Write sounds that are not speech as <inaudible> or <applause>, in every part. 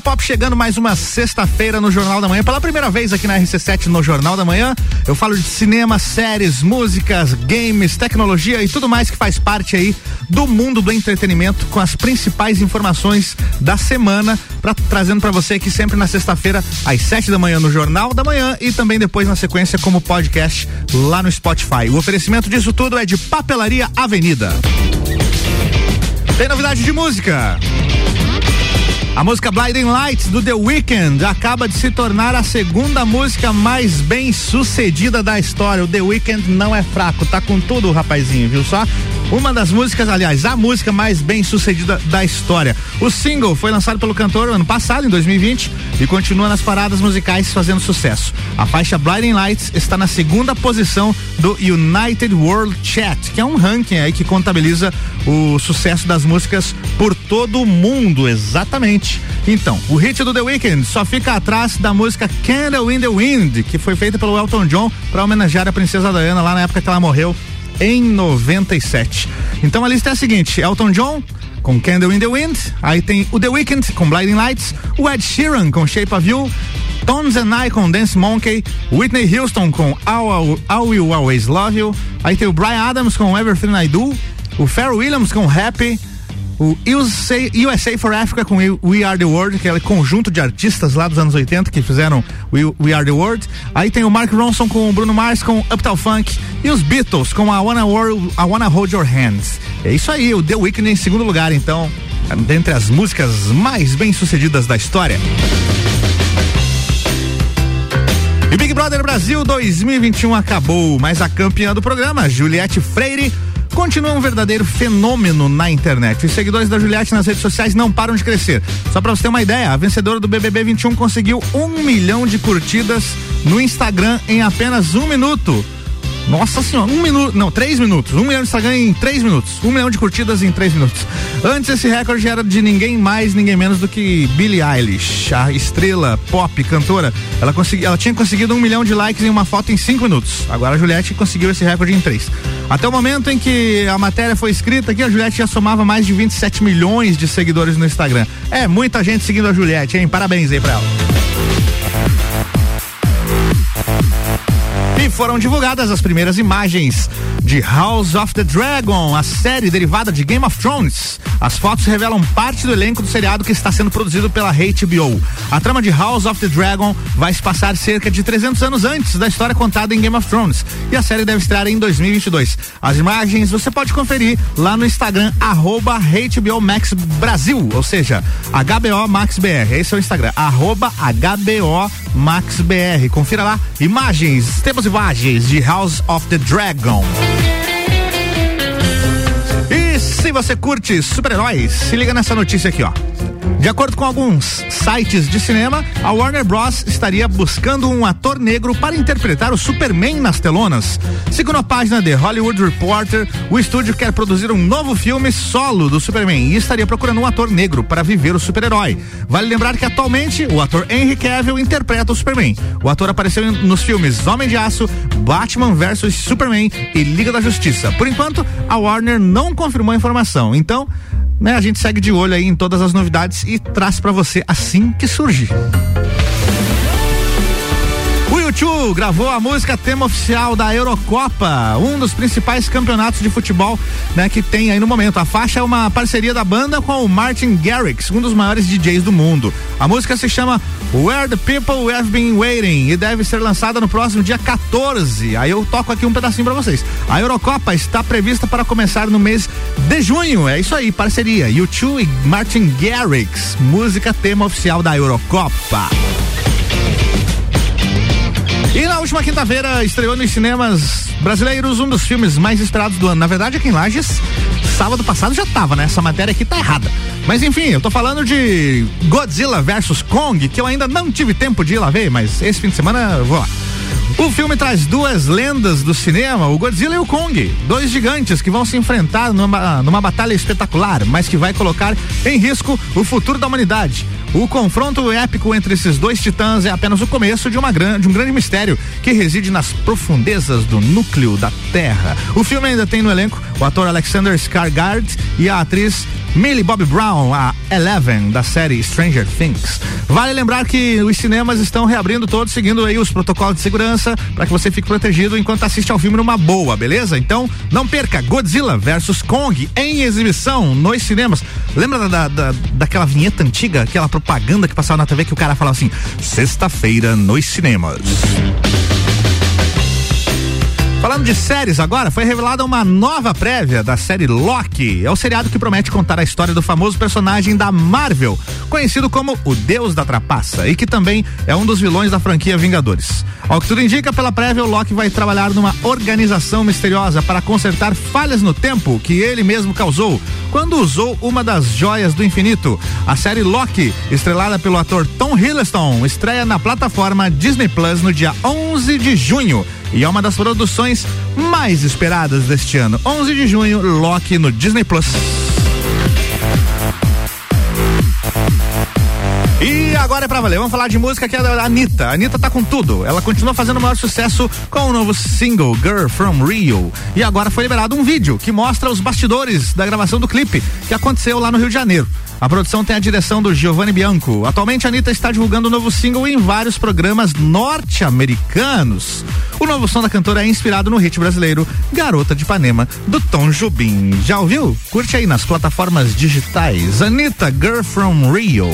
Pop chegando mais uma sexta-feira no Jornal da Manhã. Pela primeira vez aqui na RC7 no Jornal da Manhã, eu falo de cinema, séries, músicas, games, tecnologia e tudo mais que faz parte aí do mundo do entretenimento com as principais informações da semana, pra, trazendo para você aqui sempre na sexta-feira às sete da manhã no Jornal da Manhã e também depois na sequência como podcast lá no Spotify. O oferecimento disso tudo é de Papelaria Avenida. Tem novidade de música. A música Blinding Lights do The Weeknd acaba de se tornar a segunda música mais bem sucedida da história. O The Weeknd não é fraco, tá com tudo, rapazinho, viu só? Uma das músicas, aliás, a música mais bem sucedida da história. O single foi lançado pelo cantor ano passado, em 2020, e continua nas paradas musicais fazendo sucesso. A faixa Blinding Lights está na segunda posição do United World Chat, que é um ranking aí que contabiliza o sucesso das músicas por todo o mundo, exatamente. Então, o hit do The Weeknd só fica atrás da música Candle in the Wind, que foi feita pelo Elton John para homenagear a princesa Diana lá na época que ela morreu em 97. Então a lista é a seguinte: Elton John com Candle in the Wind, aí tem o The Weeknd com Blinding Lights, o Ed Sheeran com Shape of You, Tones and I com Dance Monkey, Whitney Houston com I Will Always Love You, aí tem o Brian Adams com Everything I Do, o Pharrell Williams com Happy, o USA, USA for Africa com We Are the World, que é o conjunto de artistas lá dos anos 80 que fizeram We, We Are the World. Aí tem o Mark Ronson com o Bruno Mars com Uptown Funk e os Beatles com a Wanna, World, I Wanna Hold Your Hands. É isso aí, o The Weeknd em segundo lugar, então, dentre as músicas mais bem sucedidas da história. E Big Brother Brasil 2021 acabou, mas a campeã do programa, Juliette Freire, continua um verdadeiro fenômeno na internet. Os seguidores da Juliette nas redes sociais não param de crescer. Só para você ter uma ideia, a vencedora do BBB 21 conseguiu um milhão de curtidas no Instagram em apenas um minuto. Nossa senhora, um minuto, não, três minutos. Um milhão de Instagram em três minutos. Um milhão de curtidas em três minutos. Antes esse recorde era de ninguém mais, ninguém menos do que Billie Eilish, a estrela pop, cantora. Ela, consegui, ela tinha conseguido um milhão de likes em uma foto em cinco minutos. Agora a Juliette conseguiu esse recorde em três. Até o momento em que a matéria foi escrita aqui, a Juliette já somava mais de 27 milhões de seguidores no Instagram. É muita gente seguindo a Juliette, hein? Parabéns aí pra ela. E foram divulgadas as primeiras imagens de House of the Dragon, a série derivada de Game of Thrones. As fotos revelam parte do elenco do seriado que está sendo produzido pela HBO. A trama de House of the Dragon vai se passar cerca de 300 anos antes da história contada em Game of Thrones e a série deve estrear em 2022. As imagens você pode conferir lá no Instagram arroba HBO Max Brasil, ou seja, HBO Max BR. Esse é o Instagram, arroba HBO Max BR. Confira lá imagens, temos imagens de House of the Dragon. Se você curte super-heróis, se liga nessa notícia aqui, ó. De acordo com alguns sites de cinema, a Warner Bros. estaria buscando um ator negro para interpretar o Superman nas telonas. Segundo a página The Hollywood Reporter, o estúdio quer produzir um novo filme solo do Superman e estaria procurando um ator negro para viver o super-herói. Vale lembrar que atualmente o ator Henry Cavill interpreta o Superman. O ator apareceu nos filmes Homem de Aço, Batman vs Superman e Liga da Justiça. Por enquanto, a Warner não confirmou a informação. Então, né, a gente segue de olho aí em todas as novidades e traz para você assim que surge. O YouTube gravou a música tema oficial da Eurocopa, um dos principais campeonatos de futebol né, que tem aí no momento. A faixa é uma parceria da banda com o Martin Garrix, um dos maiores DJs do mundo. A música se chama Where the People Have Been Waiting e deve ser lançada no próximo dia 14. Aí eu toco aqui um pedacinho para vocês. A Eurocopa está prevista para começar no mês de junho. É isso aí, parceria. YouTube e Martin Garrix, música tema oficial da Eurocopa. E na última quinta-feira estreou nos cinemas brasileiros um dos filmes mais esperados do ano. Na verdade, aqui em Lages, sábado passado já tava, né? Essa matéria aqui tá errada. Mas enfim, eu tô falando de Godzilla vs Kong, que eu ainda não tive tempo de ir lá ver, mas esse fim de semana eu vou lá. O filme traz duas lendas do cinema, o Godzilla e o Kong, dois gigantes que vão se enfrentar numa, numa batalha espetacular, mas que vai colocar em risco o futuro da humanidade. O confronto épico entre esses dois titãs é apenas o começo de, uma de um grande mistério que reside nas profundezas do núcleo da Terra. O filme ainda tem no elenco o ator Alexander Skarsgård e a atriz Millie Bobby Brown, a Eleven da série Stranger Things. Vale lembrar que os cinemas estão reabrindo todos, seguindo aí os protocolos de segurança para que você fique protegido enquanto assiste ao filme numa boa, beleza? Então, não perca Godzilla versus Kong em exibição nos cinemas. Lembra da, da, daquela vinheta antiga, aquela propaganda que passava na TV que o cara falava assim: sexta-feira nos cinemas. Falando de séries agora, foi revelada uma nova prévia da série Loki. É o seriado que promete contar a história do famoso personagem da Marvel, conhecido como o Deus da Trapaça, e que também é um dos vilões da franquia Vingadores. Ao que tudo indica, pela prévia, o Loki vai trabalhar numa organização misteriosa para consertar falhas no tempo que ele mesmo causou quando usou uma das joias do infinito. A série Loki, estrelada pelo ator Tom Hiddleston, estreia na plataforma Disney Plus no dia 11 de junho e é uma das produções mais esperadas deste ano. 11 de junho, Loki no Disney Plus. Agora é pra valer, vamos falar de música que é da Anitta. A Anitta tá com tudo. Ela continua fazendo o maior sucesso com o novo single Girl from Rio. E agora foi liberado um vídeo que mostra os bastidores da gravação do clipe que aconteceu lá no Rio de Janeiro. A produção tem a direção do Giovanni Bianco. Atualmente, a Anitta está divulgando o um novo single em vários programas norte-americanos. O novo som da cantora é inspirado no hit brasileiro Garota de Ipanema, do Tom Jobim. Já ouviu? Curte aí nas plataformas digitais. Anitta Girl from Rio.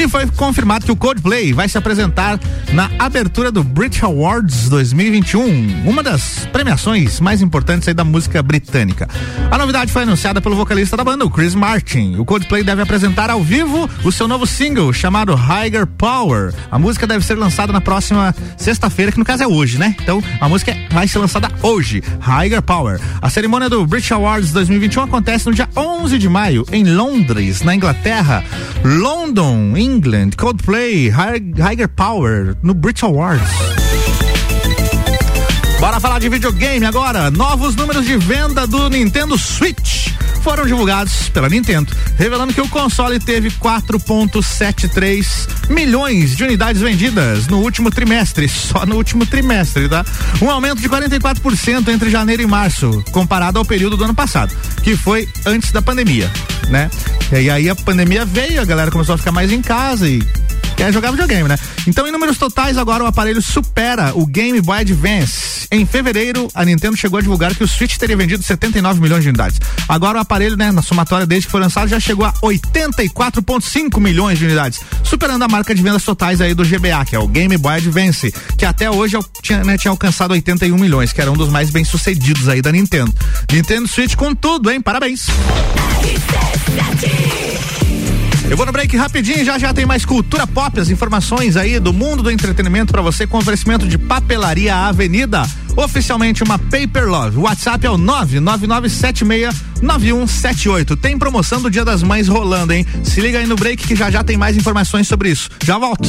E foi confirmado que o Coldplay vai se apresentar na abertura do Brit Awards 2021, uma das premiações mais importantes da música britânica. A novidade foi anunciada pelo vocalista da banda, o Chris Martin. O Coldplay deve apresentar ao vivo o seu novo single chamado Higher Power. A música deve ser lançada na próxima sexta-feira, que no caso é hoje, né? Então a música vai ser lançada hoje, Higher Power. A cerimônia do Brit Awards 2021 acontece no dia 11 de maio em Londres, na Inglaterra. London, em England, Coldplay, Higher Power no Brit Awards. Bora falar de videogame agora. Novos números de venda do Nintendo Switch foram divulgados pela Nintendo, revelando que o console teve 4,73 milhões de unidades vendidas no último trimestre, só no último trimestre, tá? Um aumento de 44% entre janeiro e março, comparado ao período do ano passado, que foi antes da pandemia, né? E aí a pandemia veio, a galera começou a ficar mais em casa e quer jogar videogame, né? Então, em números totais, agora o aparelho supera o Game Boy Advance. Em fevereiro, a Nintendo chegou a divulgar que o Switch teria vendido 79 milhões de unidades. Agora o aparelho, né, na somatória desde que foi lançado, já chegou a 84,5 milhões de unidades, superando a marca de vendas totais aí do GBA, que é o Game Boy Advance, que até hoje tinha, né, tinha alcançado 81 milhões, que era um dos mais bem sucedidos aí da Nintendo. Nintendo Switch com tudo, hein? Parabéns. Eu vou no break rapidinho, já já tem mais cultura pop, as informações aí do mundo do entretenimento para você com oferecimento de Papelaria Avenida, oficialmente uma Paper Love. O WhatsApp é o 999769178. Tem promoção do Dia das Mães rolando, hein? Se liga aí no break que já já tem mais informações sobre isso. Já volto.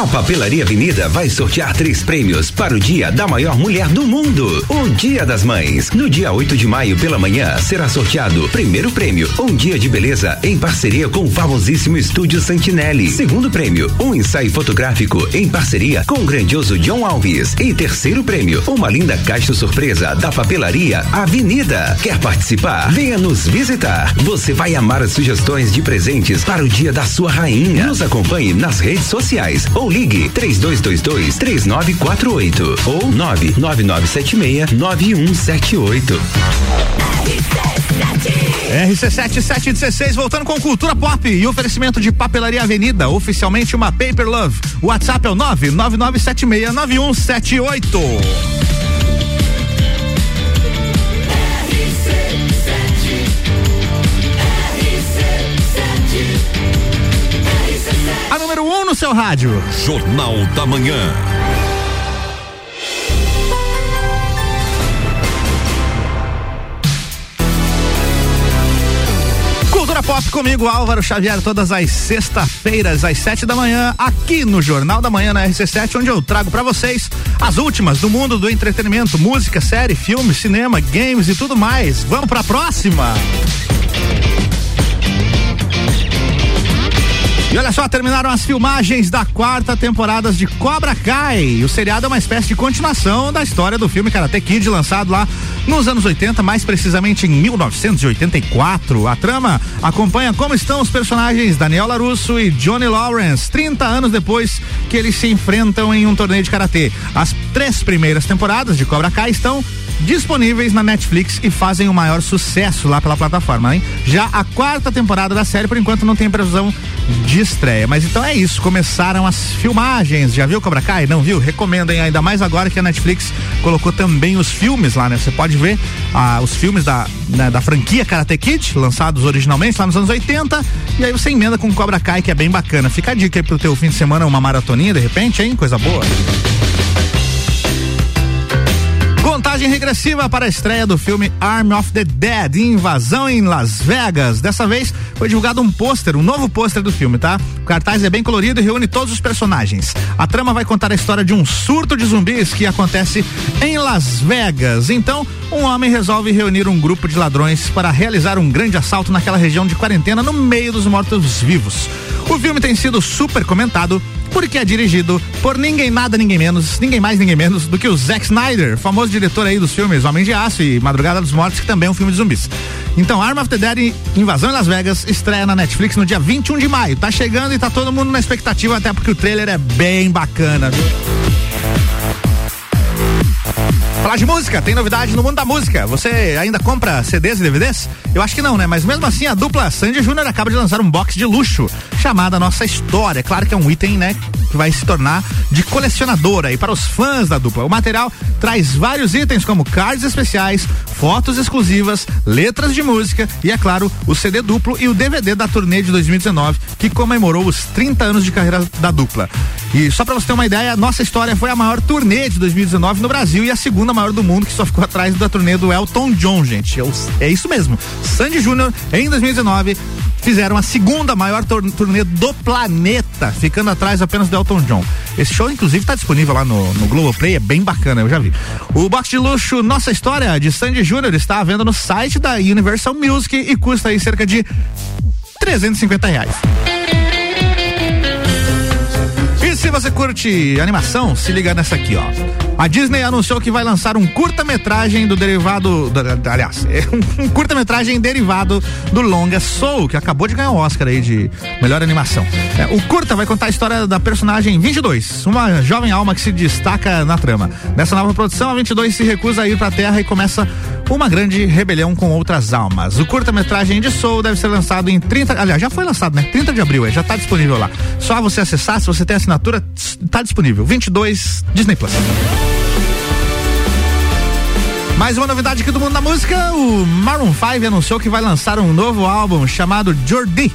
A Papelaria Avenida vai sortear três prêmios para o Dia da Maior Mulher do Mundo, o Dia das Mães. No dia 8 de maio, pela manhã, será sorteado primeiro prêmio, um dia de beleza em parceria com o famosíssimo Estúdio Santinelli. Segundo prêmio, um ensaio fotográfico em parceria com o grandioso John Alves. E terceiro prêmio, uma linda caixa surpresa da Papelaria Avenida. Quer participar? Venha nos visitar. Você vai amar as sugestões de presentes para o Dia da sua rainha. Nos acompanhe nas redes sociais ou ligue 3222 3948 ou 99976 9178. RC7716 voltando com cultura pop e oferecimento de papelaria Avenida, oficialmente uma Paper Love. WhatsApp é o 999769178. A número 1 um no seu rádio. Jornal da Manhã. Cultura Pop comigo, Álvaro Xavier, todas as sexta-feiras, às sete da manhã, aqui no Jornal da Manhã na RC7, onde eu trago para vocês as últimas do mundo do entretenimento, música, série, filme, cinema, games e tudo mais. Vamos para a próxima. E olha só, terminaram as filmagens da quarta temporada de Cobra Kai. O seriado é uma espécie de continuação da história do filme Karate Kid, lançado lá nos anos 80, mais precisamente em 1984. A trama acompanha como estão os personagens Daniel LaRusso e Johnny Lawrence, 30 anos depois que eles se enfrentam em um torneio de karatê. As três primeiras temporadas de Cobra Kai estão disponíveis na Netflix e fazem o maior sucesso lá pela plataforma, hein? Já a quarta temporada da série, por enquanto, não tem previsão de estreia. Mas então é isso, começaram as filmagens. Já viu Cobra Kai? Não viu? Recomendem ainda mais agora que a Netflix colocou também os filmes lá, né? Você pode ver ah, os filmes da, né, da franquia Karate Kid, lançados originalmente lá nos anos 80, e aí você emenda com Cobra Kai, que é bem bacana. Fica a dica aí pro teu fim de semana, uma maratoninha de repente, hein? Coisa boa. Contagem regressiva para a estreia do filme Arm of the Dead, Invasão em Las Vegas. Dessa vez foi divulgado um pôster, um novo pôster do filme, tá? O cartaz é bem colorido e reúne todos os personagens. A trama vai contar a história de um surto de zumbis que acontece em Las Vegas. Então, um homem resolve reunir um grupo de ladrões para realizar um grande assalto naquela região de quarentena no meio dos mortos-vivos. O filme tem sido super comentado porque é dirigido por ninguém nada, ninguém menos, ninguém mais, ninguém menos do que o Zack Snyder, famoso diretor aí dos filmes Homem de Aço e Madrugada dos Mortos, que também é um filme de zumbis. Então, Arm of the Dead Invasão em Las Vegas estreia na Netflix no dia 21 de maio. Tá chegando e tá todo mundo na expectativa, até porque o trailer é bem bacana, viu? Falar de música, tem novidade no mundo da música. Você ainda compra CDs e DVDs? Eu acho que não, né? Mas mesmo assim, a dupla Sandy Júnior acaba de lançar um box de luxo chamada Nossa História. Claro que é um item, né? Que vai se tornar de colecionadora aí para os fãs da dupla. O material traz vários itens como cards especiais, fotos exclusivas, letras de música e, é claro, o CD duplo e o DVD da turnê de 2019, que comemorou os 30 anos de carreira da dupla. E só para você ter uma ideia, Nossa História foi a maior turnê de 2019 no Brasil e a segunda maior do mundo, que só ficou atrás da turnê do Elton John, gente. É isso mesmo. Sandy Júnior, em 2019, fizeram a segunda maior turnê do planeta, ficando atrás apenas do Elton John. Esse show, inclusive, está disponível lá no, no Globoplay, é bem bacana, eu já vi. O box de luxo Nossa História de Sandy Júnior está à venda no site da Universal Music e custa aí cerca de 350 reais. Se você curte animação, se liga nessa aqui, ó. A Disney anunciou que vai lançar um curta-metragem do derivado. Do, aliás, um, <laughs> um curta-metragem derivado do longa Soul, que acabou de ganhar o Oscar aí de melhor animação. É, o curta vai contar a história da personagem 22, uma jovem alma que se destaca na trama. Nessa nova produção, a 22 se recusa a ir para a Terra e começa uma grande rebelião com outras almas. O curta-metragem de Soul deve ser lançado em 30. Aliás, já foi lançado, né? 30 de abril, já está disponível lá. Só você acessar, se você tem assinatura, está disponível. 22 Disney Plus. Mais uma novidade aqui do mundo da música: o Maroon 5 anunciou que vai lançar um novo álbum chamado Jordi.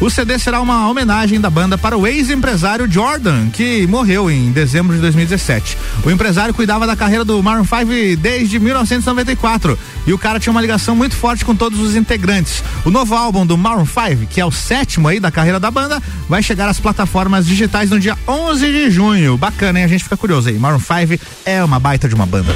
O CD será uma homenagem da banda para o ex-empresário Jordan, que morreu em dezembro de 2017. O empresário cuidava da carreira do Maroon 5 desde 1994 e o cara tinha uma ligação muito forte com todos os integrantes. O novo álbum do Maroon 5, que é o sétimo aí da carreira da banda, vai chegar às plataformas digitais no dia 11 de junho. Bacana, hein? A gente fica curioso aí. Maroon 5 é uma baita de uma banda.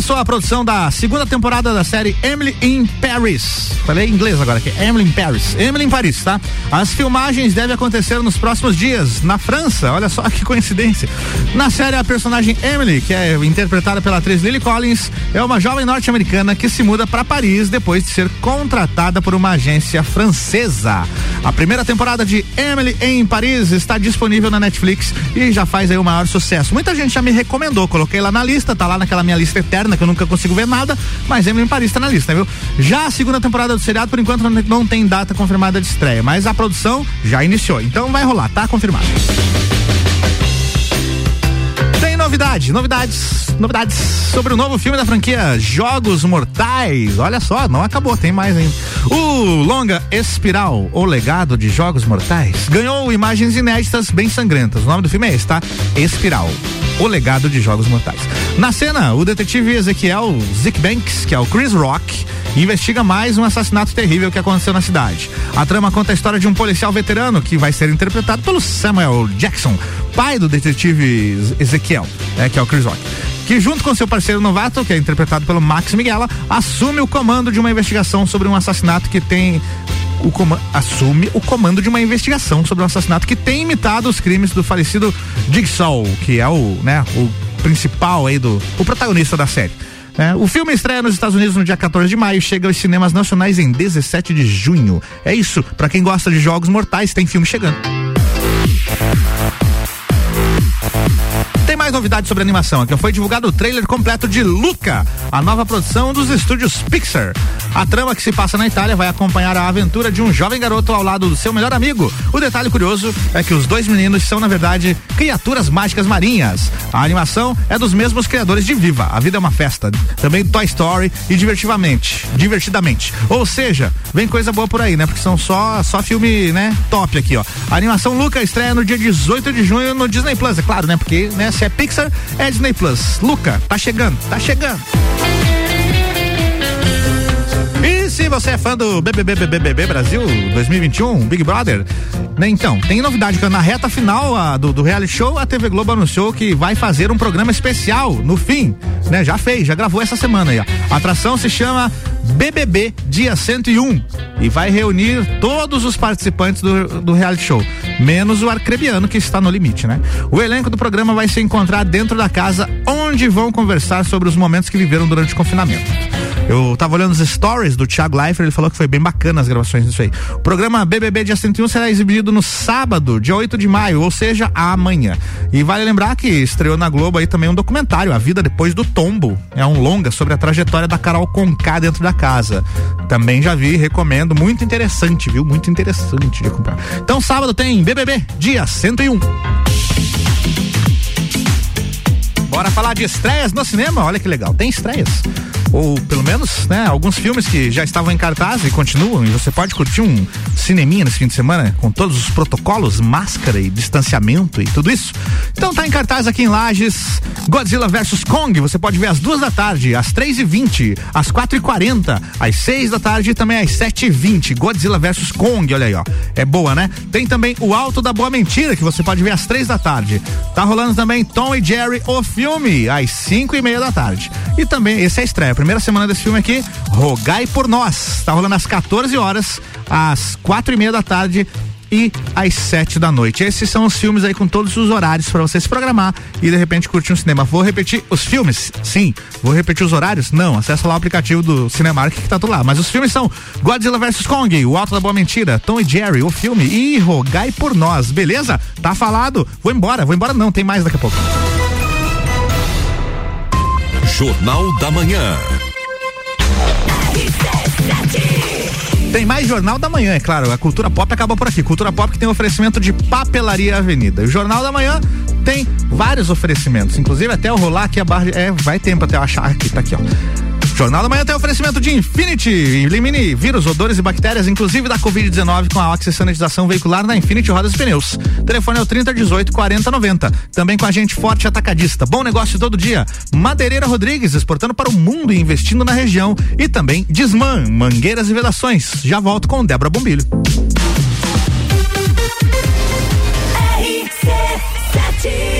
Começou a produção da segunda temporada da série Emily in Paris. Falei em inglês agora aqui. Emily in Paris. Emily em Paris, tá? As filmagens devem acontecer nos próximos dias na França. Olha só <laughs> que coincidência. Na série, a personagem Emily, que é interpretada pela atriz Lily Collins, é uma jovem norte-americana que se muda para Paris depois de ser contratada por uma agência francesa. A primeira temporada de Emily em Paris está disponível na Netflix e já faz aí o maior sucesso. Muita gente já me recomendou, coloquei lá na lista, tá lá naquela minha lista eterna que eu nunca consigo ver nada, mas Emily em Paris tá na lista, viu? Já a segunda temporada do seriado, por enquanto, não tem data confirmada de estreia, mas a produção já iniciou. Então vai rolar, tá confirmado novidade, novidades, novidades sobre o novo filme da franquia Jogos Mortais. Olha só, não acabou, tem mais ainda. O longa Espiral, o legado de Jogos Mortais, ganhou imagens inéditas bem sangrentas. O nome do filme é esse, tá? Espiral. O legado de Jogos Mortais. Na cena, o detetive Ezequiel Zick Banks, que é o Chris Rock, investiga mais um assassinato terrível que aconteceu na cidade. A trama conta a história de um policial veterano que vai ser interpretado pelo Samuel Jackson, pai do detetive Ezequiel, né, que é o Chris Rock que junto com seu parceiro novato, que é interpretado pelo Max Miguela, assume o comando de uma investigação sobre um assassinato que tem o assume o comando de uma investigação sobre um assassinato que tem imitado os crimes do falecido Jigsaw, que é o, né, o principal aí do o protagonista da série. É, o filme estreia nos Estados Unidos no dia 14 de maio, chega aos cinemas nacionais em 17 de junho. É isso, para quem gosta de jogos mortais, tem filme chegando. Mais novidades sobre animação aqui. Foi divulgado o trailer completo de Luca, a nova produção dos estúdios Pixar. A trama que se passa na Itália vai acompanhar a aventura de um jovem garoto ao lado do seu melhor amigo. O detalhe curioso é que os dois meninos são, na verdade, criaturas mágicas marinhas. A animação é dos mesmos criadores de Viva, A Vida é uma Festa, também Toy Story e Divertidamente. Divertidamente. Ou seja, vem coisa boa por aí, né? Porque são só, só filme, né? Top aqui, ó. A animação Luca estreia no dia 18 de junho no Disney Plus, é claro, né? Porque, né? Se é Pixar, é Disney Plus. Luca, tá chegando, tá chegando. E se você é fã do BBB, Brasil 2021, Big Brother, né? Então, tem novidade que na reta final a, do, do, reality show, a TV Globo anunciou que vai fazer um programa especial no fim, né? Já fez, já gravou essa semana aí. A atração se chama BBB Dia 101 e vai reunir todos os participantes do, do reality show, menos o arcrebiano que está no limite, né? O elenco do programa vai se encontrar dentro da casa onde vão conversar sobre os momentos que viveram durante o confinamento. Eu tava olhando os stories do Thiago Leifert, ele falou que foi bem bacana as gravações disso aí. O programa BBB Dia 101 será exibido no sábado, dia 8 de maio, ou seja, amanhã. E vale lembrar que estreou na Globo aí também um documentário, A Vida Depois do Tombo. É um longa sobre a trajetória da Carol Conká dentro da casa. Também já vi, recomendo, muito interessante, viu? Muito interessante de acompanhar. Então, sábado tem BBB, dia 101. Bora falar de estreias no cinema? Olha que legal, tem estreias ou pelo menos, né, alguns filmes que já estavam em cartaz e continuam, e você pode curtir um cineminha nesse fim de semana com todos os protocolos, máscara e distanciamento e tudo isso. Então tá em cartaz aqui em Lages, Godzilla vs Kong, você pode ver às duas da tarde, às três e vinte, às quatro e quarenta, às seis da tarde e também às sete e vinte, Godzilla vs Kong, olha aí, ó, é boa, né? Tem também o Alto da Boa Mentira, que você pode ver às três da tarde. Tá rolando também Tom e Jerry, o filme, às cinco e meia da tarde. E também, esse é a estreia, primeira semana desse filme aqui, Rogai por Nós. Tá rolando às 14 horas, às quatro e meia da tarde e às sete da noite. Esses são os filmes aí com todos os horários para você se programar e de repente curtir um cinema. Vou repetir os filmes? Sim. Vou repetir os horários? Não. Acessa lá o aplicativo do Cinemark que tá tudo lá. Mas os filmes são Godzilla vs Kong, O Alto da Boa Mentira, Tom e Jerry, o filme e Rogai por Nós. Beleza? Tá falado. Vou embora. Vou embora não, tem mais daqui a pouco. Jornal da Manhã. Tem mais Jornal da Manhã, é claro. A cultura pop acaba por aqui. Cultura pop que tem oferecimento de Papelaria Avenida. O Jornal da Manhã tem vários oferecimentos. Inclusive, até eu rolar aqui a barra. É, vai tempo até eu achar aqui, tá aqui, ó. Jornal da Manhã tem oferecimento de Infinity. Elimine vírus, odores e bactérias, inclusive da Covid-19, com a Oxi Sanitização Veicular na Infinity Rodas e Pneus. Telefone é o 30 18 40 90. Também com a gente forte atacadista. Bom negócio todo dia. Madeireira Rodrigues, exportando para o mundo e investindo na região. E também Desman, mangueiras e vedações. Já volto com Débora Bombilho. RC7